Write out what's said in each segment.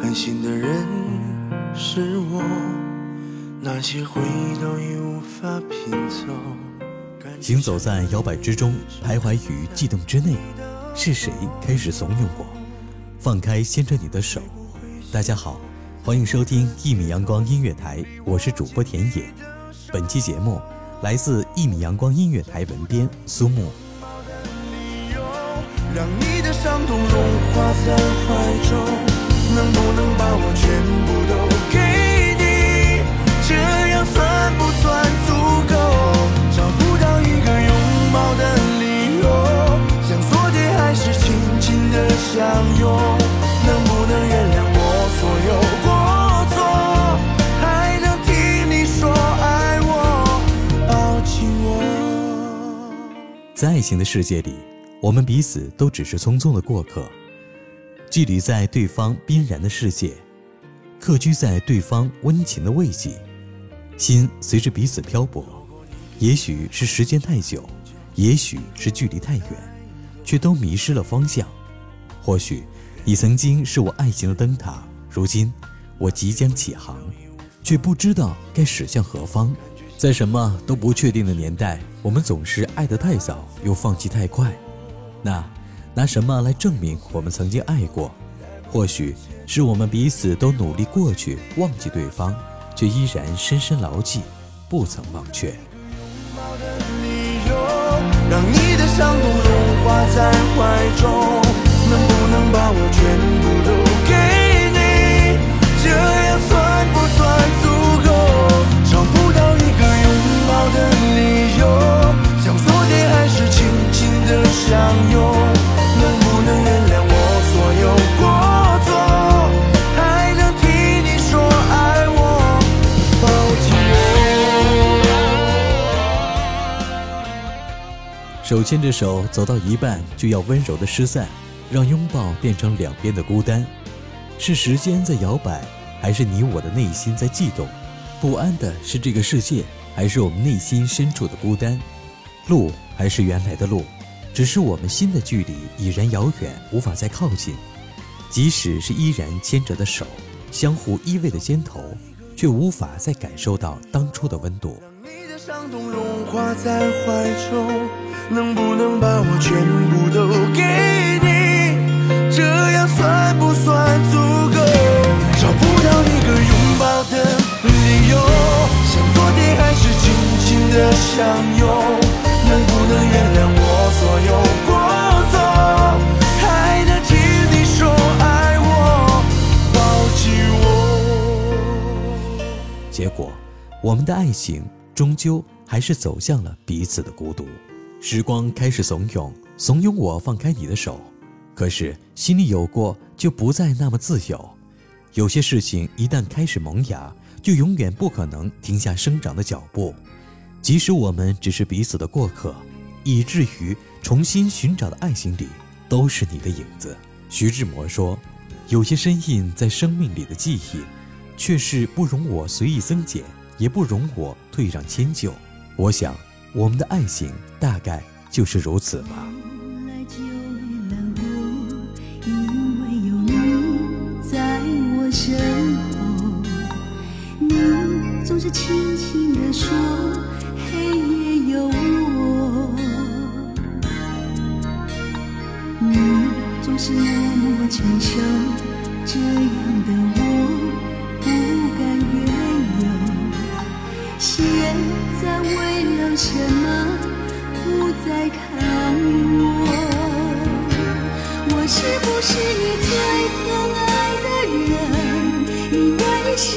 开心的人是我那些回忆都已无法拼凑行走在摇摆之中，徘徊于悸动之内，是谁开始怂恿我？放开牵着你的手。大家好，欢迎收听一米阳光音乐台，我是主播田野。本期节目来自一米阳光音乐台文编苏木。让你的伤痛融化在怀中，能不能把我全部都给你？这样算不算足够？找不到一个拥抱的理由，像昨天还是紧紧的相拥，能不能原谅我所有过错？还能听你说爱我，抱紧我。在爱情的世界里。我们彼此都只是匆匆的过客，寄旅在对方冰然的世界，客居在对方温情的慰藉，心随着彼此漂泊。也许是时间太久，也许是距离太远，却都迷失了方向。或许你曾经是我爱情的灯塔，如今我即将起航，却不知道该驶向何方。在什么都不确定的年代，我们总是爱得太早，又放弃太快。那拿什么来证明我们曾经爱过？或许是我们彼此都努力过去，忘记对方，却依然深深牢记，不曾忘却。让你的伤痛融化在怀中，能不能把我全手牵着手走到一半，就要温柔的失散，让拥抱变成两边的孤单。是时间在摇摆，还是你我的内心在悸动？不安的是这个世界，还是我们内心深处的孤单？路还是原来的路，只是我们心的距离已然遥远，无法再靠近。即使是依然牵着的手，相互依偎的肩头，却无法再感受到当初的温度。你的伤痛融化在怀中。能不能把我全部都给你？这样算不算足够？找不到一个拥抱的理由，像昨天还是紧紧的相拥。能不能原谅我所有过错？还能听你说爱我，抱紧我。结果，我们的爱情终究还是走向了彼此的孤独。时光开始怂恿，怂恿我放开你的手，可是心里有过就不再那么自由。有些事情一旦开始萌芽，就永远不可能停下生长的脚步。即使我们只是彼此的过客，以至于重新寻找的爱情里都是你的影子。徐志摩说：“有些深印在生命里的记忆，却是不容我随意增减，也不容我退让迁就。”我想。我们的爱情大概就是如此吧，来就没难过，因为有你在我身后，你总是轻轻的说黑夜有我，你总是默默承受这样的我。为了什么不再看我？我是不是你最疼爱的人？你为什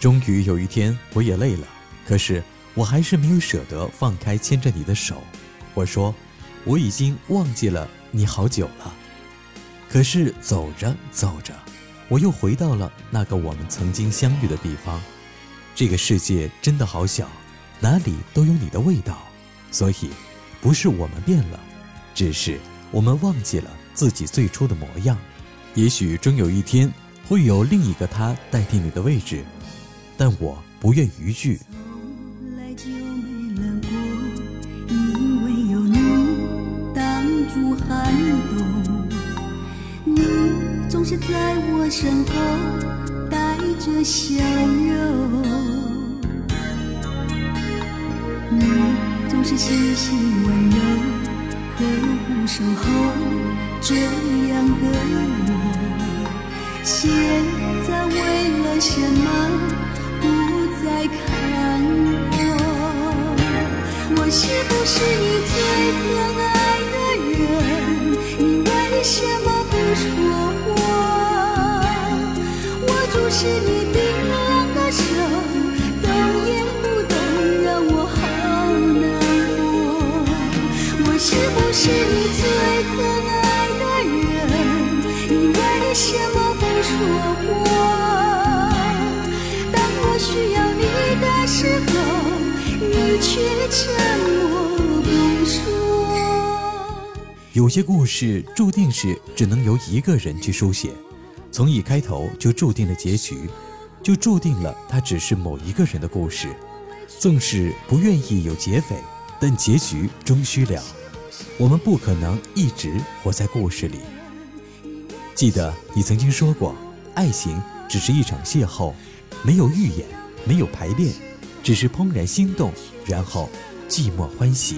终于有一天，我也累了。可是我还是没有舍得放开牵着你的手，我说我已经忘记了你好久了。可是走着走着，我又回到了那个我们曾经相遇的地方。这个世界真的好小，哪里都有你的味道。所以，不是我们变了，只是我们忘记了自己最初的模样。也许终有一天会有另一个他代替你的位置，但我不愿逾矩。是在我身后带着笑容，你总是细心温柔呵护守候，这样的我，现在为了什么不再看我？我是不是你最疼爱的人？你为什么不说？是你是不是你最疼爱的人？你为什么不说话？当我需要你的时候，你却沉默不说。有些故事注定是只能由一个人去书写。从一开头就注定了结局，就注定了它只是某一个人的故事。纵使不愿意有劫匪，但结局终须了。我们不可能一直活在故事里。记得你曾经说过，爱情只是一场邂逅，没有预演，没有排练，只是怦然心动，然后寂寞欢喜。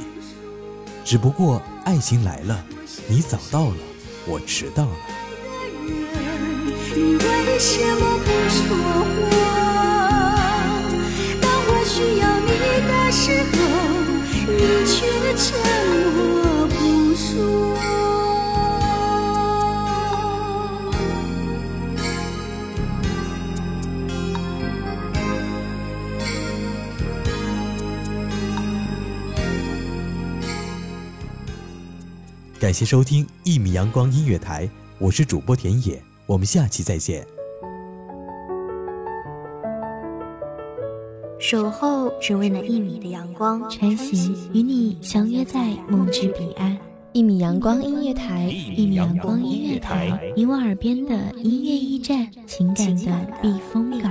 只不过爱情来了，你早到了，我迟到了。为什么不说话？感谢收听一米阳光音乐台，我是主播田野。我们下期再见。守候只为那一米的阳光，穿行与你相约在梦之彼岸。一米阳光音乐台，一米阳光音乐台，你我耳边的音乐驿站，情感的避风港。